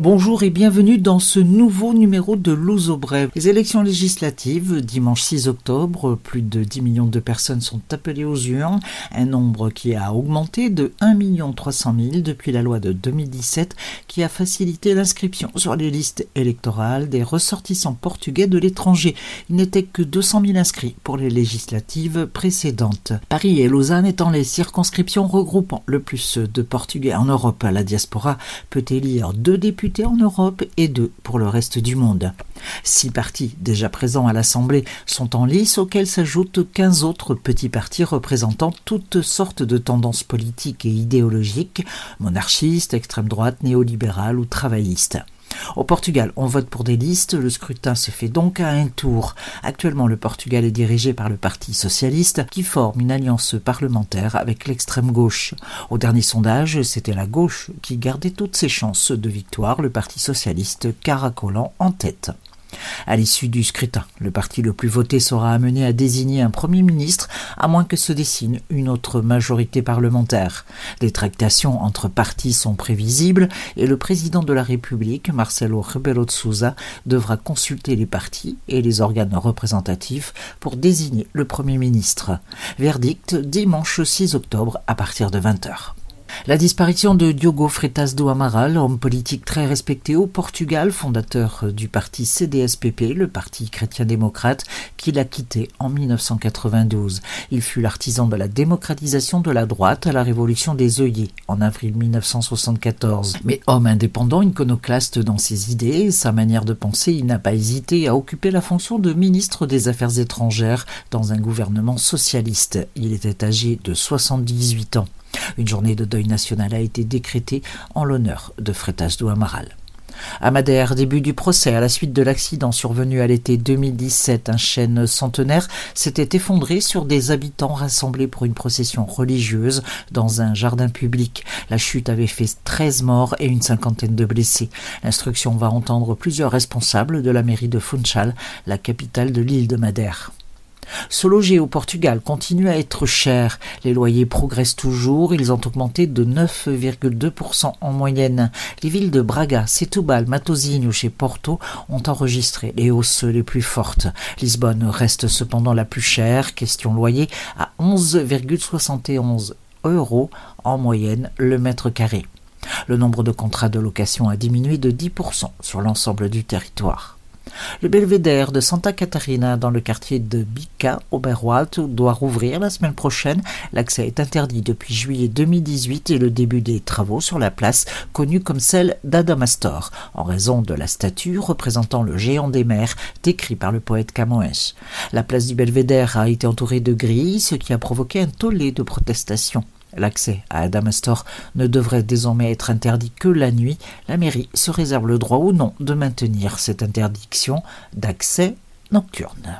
Bonjour et bienvenue dans ce nouveau numéro de Louzo Brève. Les élections législatives, dimanche 6 octobre, plus de 10 millions de personnes sont appelées aux urnes, un nombre qui a augmenté de 1 300 000 depuis la loi de 2017 qui a facilité l'inscription sur les listes électorales des ressortissants portugais de l'étranger. Il n'était que 200 000 inscrits pour les législatives précédentes. Paris et Lausanne étant les circonscriptions regroupant le plus de Portugais en Europe, la diaspora peut élire deux députés en Europe et deux pour le reste du monde. Six partis déjà présents à l'Assemblée sont en lice auxquels s'ajoutent quinze autres petits partis représentant toutes sortes de tendances politiques et idéologiques, monarchistes, extrême droite, néolibérales ou travaillistes. Au Portugal, on vote pour des listes, le scrutin se fait donc à un tour. Actuellement, le Portugal est dirigé par le Parti socialiste qui forme une alliance parlementaire avec l'extrême gauche. Au dernier sondage, c'était la gauche qui gardait toutes ses chances de victoire, le Parti socialiste caracolant en tête. À l'issue du scrutin, le parti le plus voté sera amené à désigner un Premier ministre, à moins que se dessine une autre majorité parlementaire. Des tractations entre partis sont prévisibles et le président de la République, Marcelo Rebelo de Sousa, devra consulter les partis et les organes représentatifs pour désigner le Premier ministre. Verdict dimanche 6 octobre à partir de 20h. La disparition de Diogo Freitas do Amaral, homme politique très respecté au Portugal, fondateur du parti CDSPP, le parti chrétien-démocrate, qu'il a quitté en 1992. Il fut l'artisan de la démocratisation de la droite à la révolution des œillets en avril 1974. Mais homme indépendant, iconoclaste dans ses idées et sa manière de penser, il n'a pas hésité à occuper la fonction de ministre des Affaires étrangères dans un gouvernement socialiste. Il était âgé de 78 ans. Une journée de deuil national a été décrétée en l'honneur de Freitas do Amaral. À Madère, début du procès à la suite de l'accident survenu à l'été 2017, un chêne centenaire s'était effondré sur des habitants rassemblés pour une procession religieuse dans un jardin public. La chute avait fait 13 morts et une cinquantaine de blessés. L'instruction va entendre plusieurs responsables de la mairie de Funchal, la capitale de l'île de Madère. Se loger au Portugal continue à être cher. Les loyers progressent toujours. Ils ont augmenté de 9,2% en moyenne. Les villes de Braga, Setúbal, Matosinhos chez Porto ont enregistré les hausses les plus fortes. Lisbonne reste cependant la plus chère. Question loyer à 11,71 euros en moyenne le mètre carré. Le nombre de contrats de location a diminué de 10% sur l'ensemble du territoire. Le belvédère de Santa Catarina dans le quartier de Bica, Oberwald, doit rouvrir la semaine prochaine. L'accès est interdit depuis juillet 2018 et le début des travaux sur la place, connue comme celle d'Adamastor, en raison de la statue représentant le géant des mers décrit par le poète Camões. La place du belvédère a été entourée de grilles, ce qui a provoqué un tollé de protestations. L'accès à Adamastor ne devrait désormais être interdit que la nuit. La mairie se réserve le droit ou non de maintenir cette interdiction d'accès nocturne.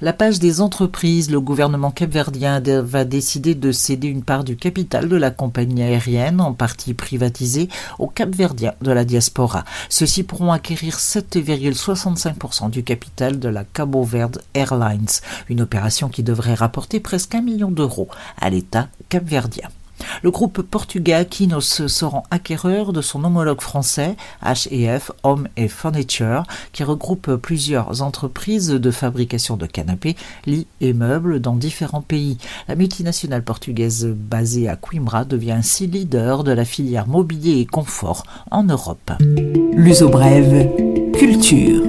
La page des entreprises, le gouvernement capverdien va décider de céder une part du capital de la compagnie aérienne, en partie privatisée, aux capverdiens de la diaspora. Ceux-ci pourront acquérir 7,65% du capital de la Cabo Verde Airlines, une opération qui devrait rapporter presque un million d'euros à l'État capverdien. Le groupe portugais Aquinos se rend acquéreur de son homologue français, HEF Home et Furniture, qui regroupe plusieurs entreprises de fabrication de canapés, lits et meubles dans différents pays. La multinationale portugaise basée à Coimbra devient ainsi leader de la filière mobilier et confort en Europe. L'uso brève, culture.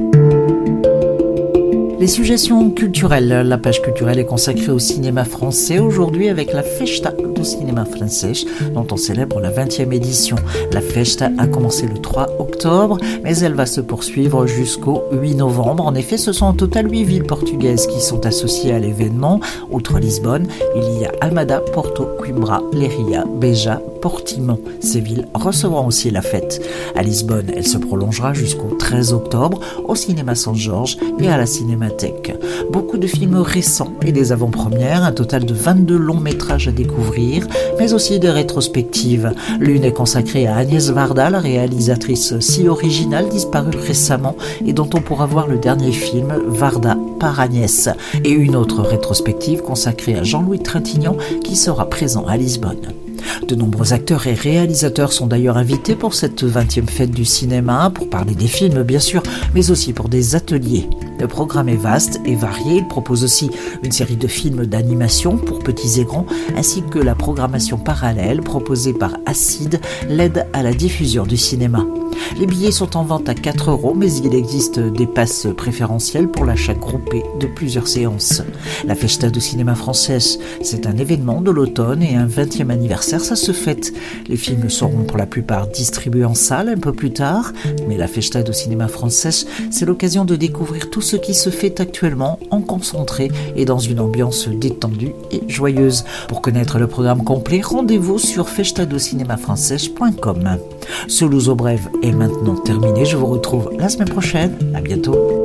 Les suggestions culturelles. La page culturelle est consacrée au cinéma français aujourd'hui avec la Festa du cinéma français dont on célèbre la 20e édition. La Festa a commencé le 3 octobre mais elle va se poursuivre jusqu'au 8 novembre. En effet, ce sont en total 8 villes portugaises qui sont associées à l'événement. Outre Lisbonne, il y a Almada, Porto, Coimbra, Leiria, Beja, Portimão. Ces villes recevront aussi la fête. À Lisbonne, elle se prolongera jusqu'au 13 octobre au cinéma Saint-Georges et à la cinéma Beaucoup de films récents et des avant-premières, un total de 22 longs métrages à découvrir, mais aussi des rétrospectives. L'une est consacrée à Agnès Varda, la réalisatrice si originale disparue récemment et dont on pourra voir le dernier film Varda par Agnès, et une autre rétrospective consacrée à Jean-Louis Trintignant qui sera présent à Lisbonne. De nombreux acteurs et réalisateurs sont d'ailleurs invités pour cette 20e fête du cinéma, pour parler des films bien sûr, mais aussi pour des ateliers. Le programme est vaste et varié, il propose aussi une série de films d'animation pour petits et grands, ainsi que la programmation parallèle proposée par Acide, l'aide à la diffusion du cinéma. Les billets sont en vente à 4 euros, mais il existe des passes préférentielles pour l'achat groupé de plusieurs séances. La Festa du Cinéma Français, c'est un événement de l'automne et un 20e anniversaire, ça se fête. Les films seront pour la plupart distribués en salle un peu plus tard, mais la Festa du Cinéma Français, c'est l'occasion de découvrir tout ce qui se fait actuellement en concentré et dans une ambiance détendue et joyeuse. Pour connaître le programme complet, rendez-vous sur festadocinémafrançais.com. Ce Louzo Brève est maintenant terminé. Je vous retrouve la semaine prochaine. À bientôt.